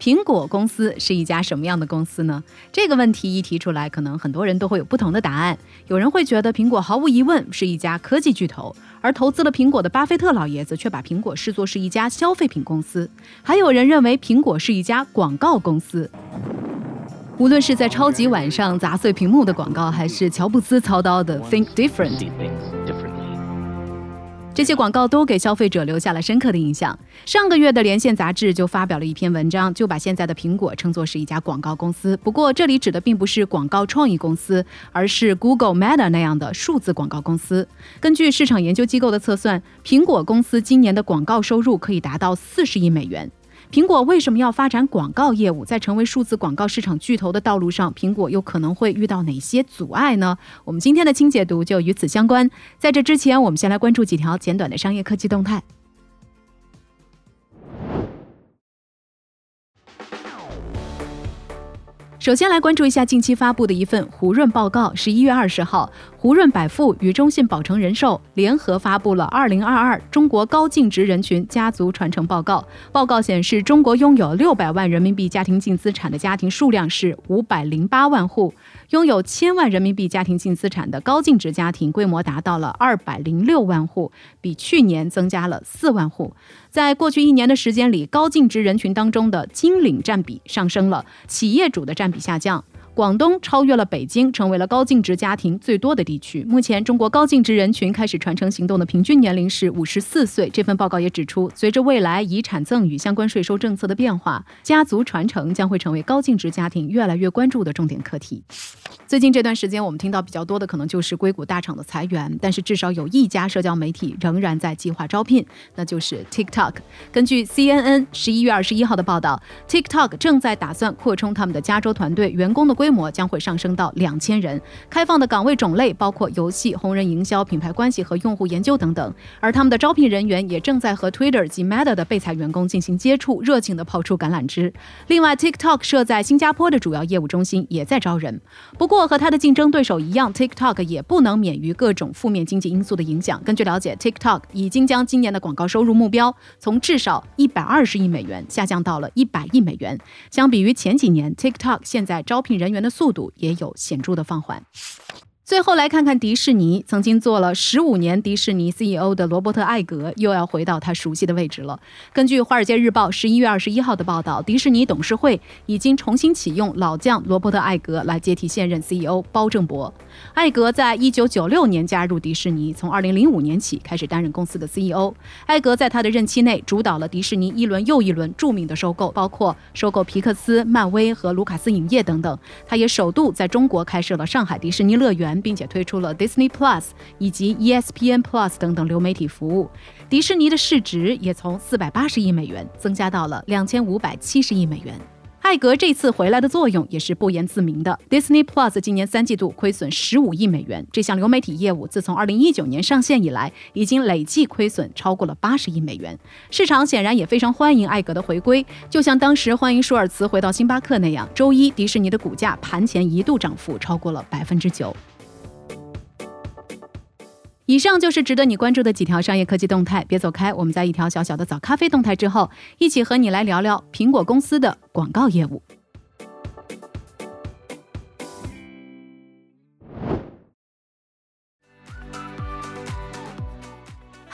苹果公司是一家什么样的公司呢？这个问题一提出来，可能很多人都会有不同的答案。有人会觉得苹果毫无疑问是一家科技巨头，而投资了苹果的巴菲特老爷子却把苹果视作是一家消费品公司。还有人认为苹果是一家广告公司。无论是在超级晚上砸碎屏幕的广告，还是乔布斯操刀的 Think Different。这些广告都给消费者留下了深刻的印象。上个月的连线杂志就发表了一篇文章，就把现在的苹果称作是一家广告公司。不过，这里指的并不是广告创意公司，而是 Google、Meta 那样的数字广告公司。根据市场研究机构的测算，苹果公司今年的广告收入可以达到四十亿美元。苹果为什么要发展广告业务？在成为数字广告市场巨头的道路上，苹果又可能会遇到哪些阻碍呢？我们今天的轻解读就与此相关。在这之前，我们先来关注几条简短的商业科技动态。首先来关注一下近期发布的一份胡润报告。十一月二十号，胡润百富与中信保诚人寿联合发布了《二零二二中国高净值人群家族传承报告》。报告显示，中国拥有六百万人民币家庭净资产的家庭数量是五百零八万户。拥有千万人民币家庭净资产的高净值家庭规模达到了二百零六万户，比去年增加了四万户。在过去一年的时间里，高净值人群当中的金领占比上升了，企业主的占比下降。广东超越了北京，成为了高净值家庭最多的地区。目前，中国高净值人群开始传承行动的平均年龄是五十四岁。这份报告也指出，随着未来遗产赠与相关税收政策的变化，家族传承将会成为高净值家庭越来越关注的重点课题。最近这段时间，我们听到比较多的可能就是硅谷大厂的裁员，但是至少有一家社交媒体仍然在计划招聘，那就是 TikTok。根据 CNN 十一月二十一号的报道，TikTok 正在打算扩充他们的加州团队，员工的规规模将会上升到两千人。开放的岗位种类包括游戏、红人营销、品牌关系和用户研究等等。而他们的招聘人员也正在和 Twitter 及 Meta 的被裁员工进行接触，热情地抛出橄榄枝。另外，TikTok 设在新加坡的主要业务中心也在招人。不过，和它的竞争对手一样，TikTok 也不能免于各种负面经济因素的影响。根据了解，TikTok 已经将今年的广告收入目标从至少一百二十亿美元下降到了一百亿美元。相比于前几年，TikTok 现在招聘人员的速度也有显著的放缓。最后来看看迪士尼，曾经做了十五年迪士尼 CEO 的罗伯特·艾格又要回到他熟悉的位置了。根据《华尔街日报》十一月二十一号的报道，迪士尼董事会已经重新启用老将罗伯特·艾格来接替现任 CEO 包正博。艾格在一九九六年加入迪士尼，从二零零五年起开始担任公司的 CEO。艾格在他的任期内主导了迪士尼一轮又一轮著名的收购，包括收购皮克斯、漫威和卢卡斯影业等等。他也首度在中国开设了上海迪士尼乐园。并且推出了 Disney Plus 以及 ESPN Plus 等等流媒体服务，迪士尼的市值也从四百八十亿美元增加到了两千五百七十亿美元。艾格这次回来的作用也是不言自明的。Disney Plus 今年三季度亏损十五亿美元，这项流媒体业务自从二零一九年上线以来，已经累计亏损超过了八十亿美元。市场显然也非常欢迎艾格的回归，就像当时欢迎舒尔茨回到星巴克那样。周一，迪士尼的股价盘前一度涨幅超过了百分之九。以上就是值得你关注的几条商业科技动态，别走开。我们在一条小小的早咖啡动态之后，一起和你来聊聊苹果公司的广告业务。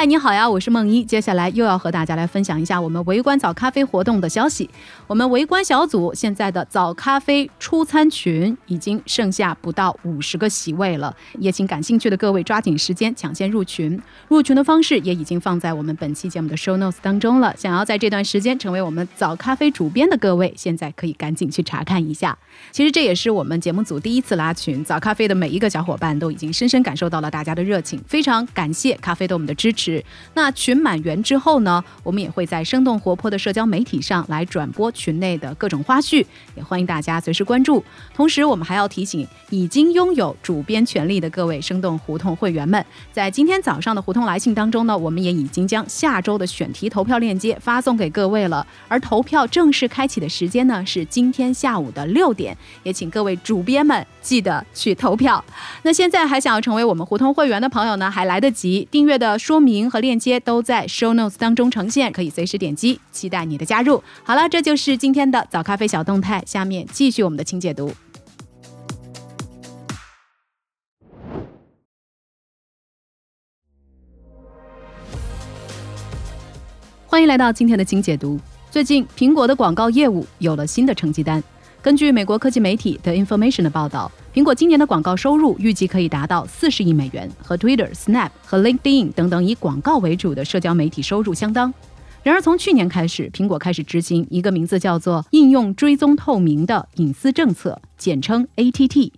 嗨，你好呀，我是梦一。接下来又要和大家来分享一下我们围观早咖啡活动的消息。我们围观小组现在的早咖啡出餐群已经剩下不到五十个席位了，也请感兴趣的各位抓紧时间抢先入群。入群的方式也已经放在我们本期节目的 show notes 当中了。想要在这段时间成为我们早咖啡主编的各位，现在可以赶紧去查看一下。其实这也是我们节目组第一次拉群，早咖啡的每一个小伙伴都已经深深感受到了大家的热情，非常感谢咖啡对我们的支持。那群满员之后呢，我们也会在生动活泼的社交媒体上来转播群内的各种花絮，也欢迎大家随时关注。同时，我们还要提醒已经拥有主编权利的各位生动胡同会员们，在今天早上的胡同来信当中呢，我们也已经将下周的选题投票链接发送给各位了。而投票正式开启的时间呢，是今天下午的六点，也请各位主编们记得去投票。那现在还想要成为我们胡同会员的朋友呢，还来得及，订阅的说明名和链接都在 show notes 当中呈现，可以随时点击，期待你的加入。好了，这就是今天的早咖啡小动态，下面继续我们的清解读。欢迎来到今天的清解读。最近，苹果的广告业务有了新的成绩单。根据美国科技媒体 The Information 的报道，苹果今年的广告收入预计可以达到四十亿美元，和 Twitter、Snap 和 LinkedIn 等等以广告为主的社交媒体收入相当。然而，从去年开始，苹果开始执行一个名字叫做“应用追踪透明”的隐私政策，简称 ATT。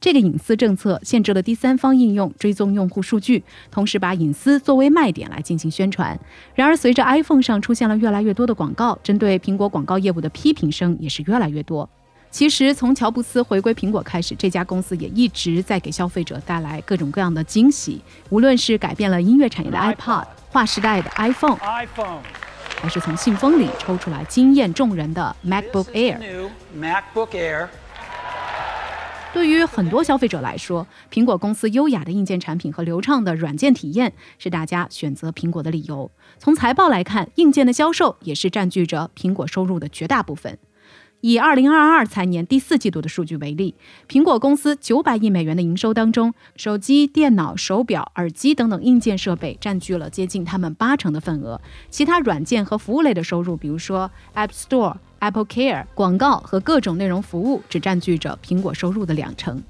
这个隐私政策限制了第三方应用追踪用户数据，同时把隐私作为卖点来进行宣传。然而，随着 iPhone 上出现了越来越多的广告，针对苹果广告业务的批评声也是越来越多。其实，从乔布斯回归苹果开始，这家公司也一直在给消费者带来各种各样的惊喜。无论是改变了音乐产业的 iPod，划时代的 iPhone，还是从信封里抽出来惊艳众人的 MacBook Air。对于很多消费者来说，苹果公司优雅的硬件产品和流畅的软件体验是大家选择苹果的理由。从财报来看，硬件的销售也是占据着苹果收入的绝大部分。以二零二二财年第四季度的数据为例，苹果公司九百亿美元的营收当中，手机、电脑、手表、耳机等等硬件设备占据了接近他们八成的份额。其他软件和服务类的收入，比如说 App Store、Apple Care、广告和各种内容服务，只占据着苹果收入的两成。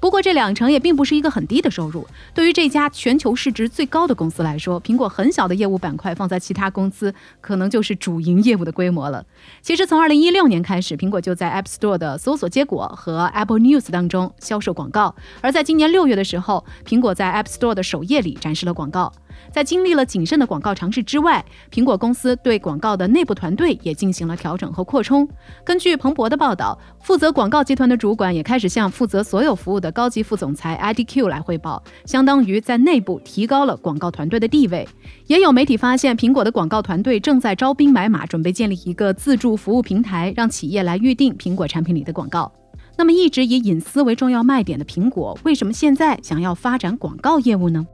不过这两成也并不是一个很低的收入。对于这家全球市值最高的公司来说，苹果很小的业务板块放在其他公司，可能就是主营业务的规模了。其实从二零一六年开始，苹果就在 App Store 的搜索结果和 Apple News 当中销售广告。而在今年六月的时候，苹果在 App Store 的首页里展示了广告。在经历了谨慎的广告尝试之外，苹果公司对广告的内部团队也进行了调整和扩充。根据彭博的报道，负责广告集团的主管也开始向负责所有服务的高级副总裁 IDQ 来汇报，相当于在内部提高了广告团队的地位。也有媒体发现，苹果的广告团队正在招兵买马，准备建立一个自助服务平台，让企业来预定苹果产品里的广告。那么，一直以隐私为重要卖点的苹果，为什么现在想要发展广告业务呢？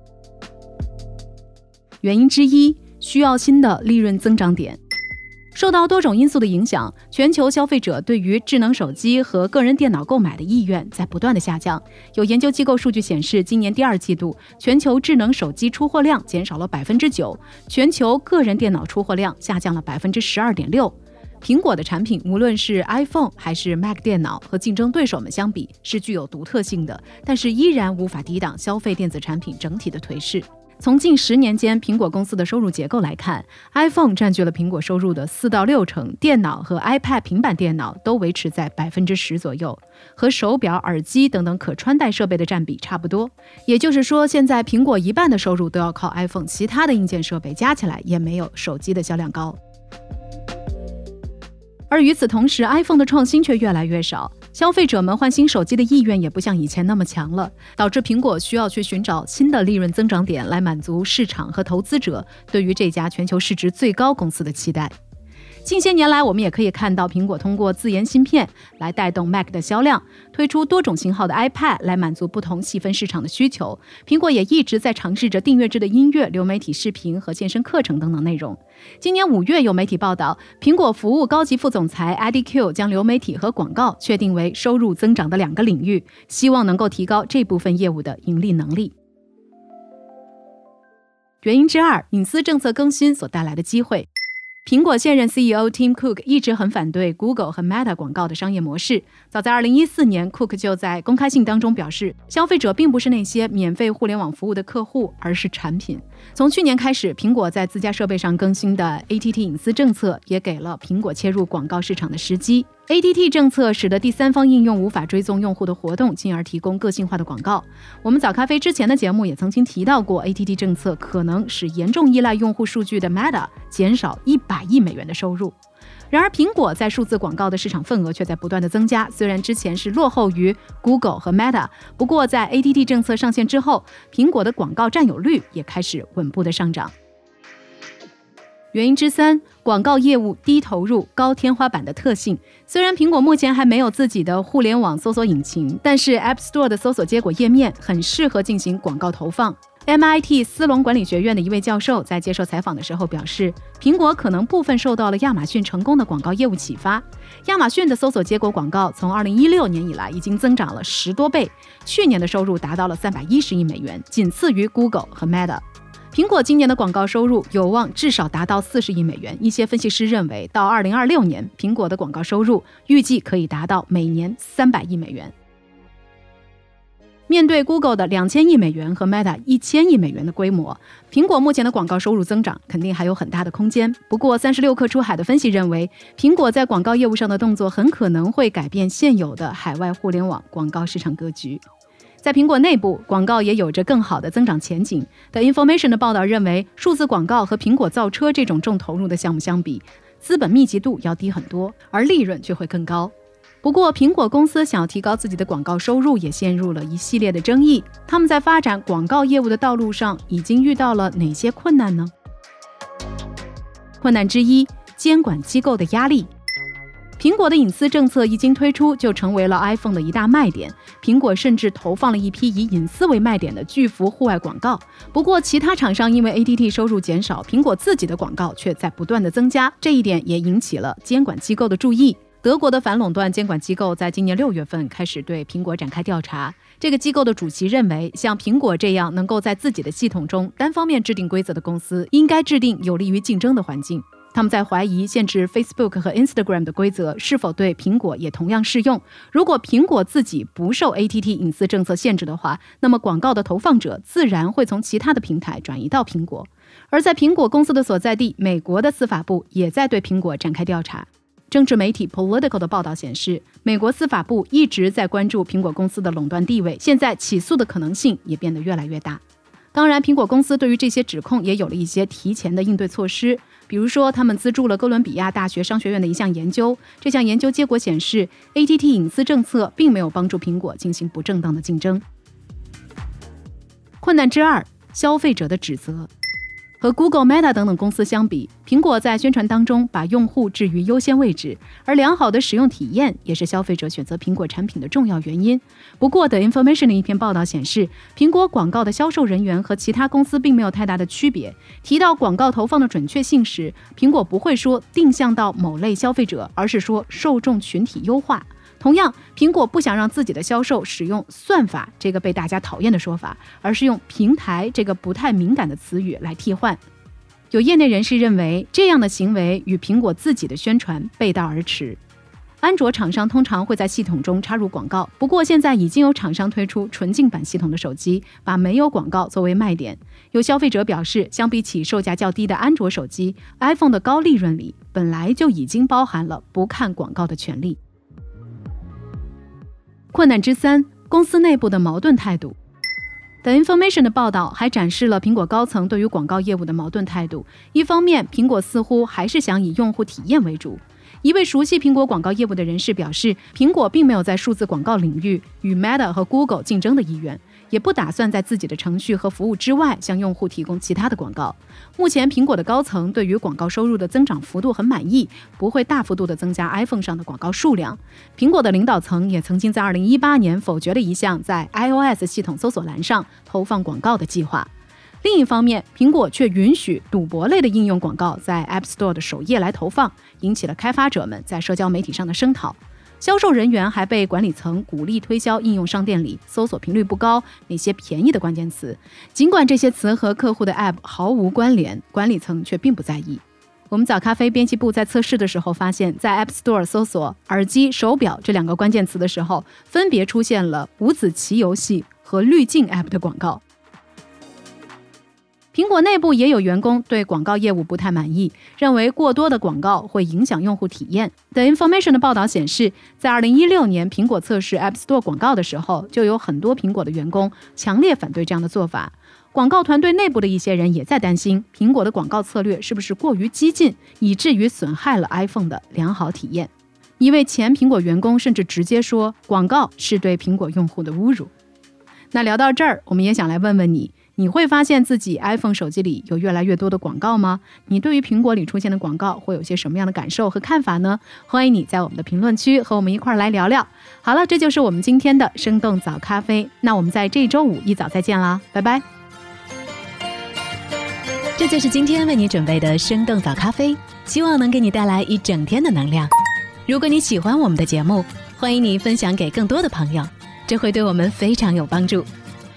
原因之一，需要新的利润增长点。受到多种因素的影响，全球消费者对于智能手机和个人电脑购买的意愿在不断的下降。有研究机构数据显示，今年第二季度全球智能手机出货量减少了百分之九，全球个人电脑出货量下降了百分之十二点六。苹果的产品，无论是 iPhone 还是 Mac 电脑，和竞争对手们相比是具有独特性的，但是依然无法抵挡消费电子产品整体的颓势。从近十年间苹果公司的收入结构来看，iPhone 占据了苹果收入的四到六成，电脑和 iPad 平板电脑都维持在百分之十左右，和手表、耳机等等可穿戴设备的占比差不多。也就是说，现在苹果一半的收入都要靠 iPhone，其他的硬件设备加起来也没有手机的销量高。而与此同时，iPhone 的创新却越来越少。消费者们换新手机的意愿也不像以前那么强了，导致苹果需要去寻找新的利润增长点来满足市场和投资者对于这家全球市值最高公司的期待。近些年来，我们也可以看到，苹果通过自研芯片来带动 Mac 的销量，推出多种型号的 iPad 来满足不同细分市场的需求。苹果也一直在尝试着订阅制的音乐、流媒体视频和健身课程等等内容。今年五月，有媒体报道，苹果服务高级副总裁 Adi Q 将流媒体和广告确定为收入增长的两个领域，希望能够提高这部分业务的盈利能力。原因之二，隐私政策更新所带来的机会。苹果现任 CEO Tim Cook 一直很反对 Google 和 Meta 广告的商业模式。早在2014年，Cook 就在公开信当中表示，消费者并不是那些免费互联网服务的客户，而是产品。从去年开始，苹果在自家设备上更新的 ATT 隐私政策，也给了苹果切入广告市场的时机。ATT 政策使得第三方应用无法追踪用户的活动，进而提供个性化的广告。我们早咖啡之前的节目也曾经提到过，ATT 政策可能使严重依赖用户数据的 Meta 减少一百亿美元的收入。然而，苹果在数字广告的市场份额却在不断的增加。虽然之前是落后于 Google 和 Meta，不过在 ATT 政策上线之后，苹果的广告占有率也开始稳步的上涨。原因之三，广告业务低投入、高天花板的特性。虽然苹果目前还没有自己的互联网搜索引擎，但是 App Store 的搜索结果页面很适合进行广告投放。MIT 斯隆管理学院的一位教授在接受采访的时候表示，苹果可能部分受到了亚马逊成功的广告业务启发。亚马逊的搜索结果广告从2016年以来已经增长了十多倍，去年的收入达到了310亿美元，仅次于 Google 和 Meta。苹果今年的广告收入有望至少达到四十亿美元。一些分析师认为，到二零二六年，苹果的广告收入预计可以达到每年三百亿美元。面对 Google 的两千亿美元和 Meta 一千亿美元的规模，苹果目前的广告收入增长肯定还有很大的空间。不过，三十六氪出海的分析认为，苹果在广告业务上的动作很可能会改变现有的海外互联网广告市场格局。在苹果内部，广告也有着更好的增长前景。The Information 的报道认为，数字广告和苹果造车这种重投入的项目相比，资本密集度要低很多，而利润却会更高。不过，苹果公司想要提高自己的广告收入，也陷入了一系列的争议。他们在发展广告业务的道路上，已经遇到了哪些困难呢？困难之一，监管机构的压力。苹果的隐私政策一经推出，就成为了 iPhone 的一大卖点。苹果甚至投放了一批以隐私为卖点的巨幅户外广告。不过，其他厂商因为 ATT 收入减少，苹果自己的广告却在不断的增加，这一点也引起了监管机构的注意。德国的反垄断监管机构在今年六月份开始对苹果展开调查。这个机构的主席认为，像苹果这样能够在自己的系统中单方面制定规则的公司，应该制定有利于竞争的环境。他们在怀疑限制 Facebook 和 Instagram 的规则是否对苹果也同样适用。如果苹果自己不受 ATT 隐私政策限制的话，那么广告的投放者自然会从其他的平台转移到苹果。而在苹果公司的所在地美国的司法部也在对苹果展开调查。政治媒体 Political 的报道显示，美国司法部一直在关注苹果公司的垄断地位，现在起诉的可能性也变得越来越大。当然，苹果公司对于这些指控也有了一些提前的应对措施。比如说，他们资助了哥伦比亚大学商学院的一项研究。这项研究结果显示，ATT 隐私政策并没有帮助苹果进行不正当的竞争。困难之二，消费者的指责。和 Google、Meta 等等公司相比，苹果在宣传当中把用户置于优先位置，而良好的使用体验也是消费者选择苹果产品的重要原因。不过，The Information 的一篇报道显示，苹果广告的销售人员和其他公司并没有太大的区别。提到广告投放的准确性时，苹果不会说定向到某类消费者，而是说受众群体优化。同样，苹果不想让自己的销售使用“算法”这个被大家讨厌的说法，而是用“平台”这个不太敏感的词语来替换。有业内人士认为，这样的行为与苹果自己的宣传背道而驰。安卓厂商通常会在系统中插入广告，不过现在已经有厂商推出纯净版系统的手机，把没有广告作为卖点。有消费者表示，相比起售价较低的安卓手机，iPhone 的高利润里本来就已经包含了不看广告的权利。困难之三，公司内部的矛盾态度。The Information 的报道还展示了苹果高层对于广告业务的矛盾态度。一方面，苹果似乎还是想以用户体验为主。一位熟悉苹果广告业务的人士表示，苹果并没有在数字广告领域与 Meta 和 Google 竞争的意愿。也不打算在自己的程序和服务之外向用户提供其他的广告。目前，苹果的高层对于广告收入的增长幅度很满意，不会大幅度的增加 iPhone 上的广告数量。苹果的领导层也曾经在2018年否决了一项在 iOS 系统搜索栏上投放广告的计划。另一方面，苹果却允许赌博类的应用广告在 App Store 的首页来投放，引起了开发者们在社交媒体上的声讨。销售人员还被管理层鼓励推销应用商店里搜索频率不高、那些便宜的关键词。尽管这些词和客户的 App 毫无关联，管理层却并不在意。我们早咖啡编辑部在测试的时候发现，在 App Store 搜索“耳机”“手表”这两个关键词的时候，分别出现了五子棋游戏和滤镜 App 的广告。苹果内部也有员工对广告业务不太满意，认为过多的广告会影响用户体验。The Information 的报道显示，在2016年苹果测试 App Store 广告的时候，就有很多苹果的员工强烈反对这样的做法。广告团队内部的一些人也在担心，苹果的广告策略是不是过于激进，以至于损害了 iPhone 的良好体验。一位前苹果员工甚至直接说，广告是对苹果用户的侮辱。那聊到这儿，我们也想来问问你。你会发现自己 iPhone 手机里有越来越多的广告吗？你对于苹果里出现的广告会有些什么样的感受和看法呢？欢迎你在我们的评论区和我们一块儿来聊聊。好了，这就是我们今天的生动早咖啡。那我们在这周五一早再见啦，拜拜。这就是今天为你准备的生动早咖啡，希望能给你带来一整天的能量。如果你喜欢我们的节目，欢迎你分享给更多的朋友，这会对我们非常有帮助。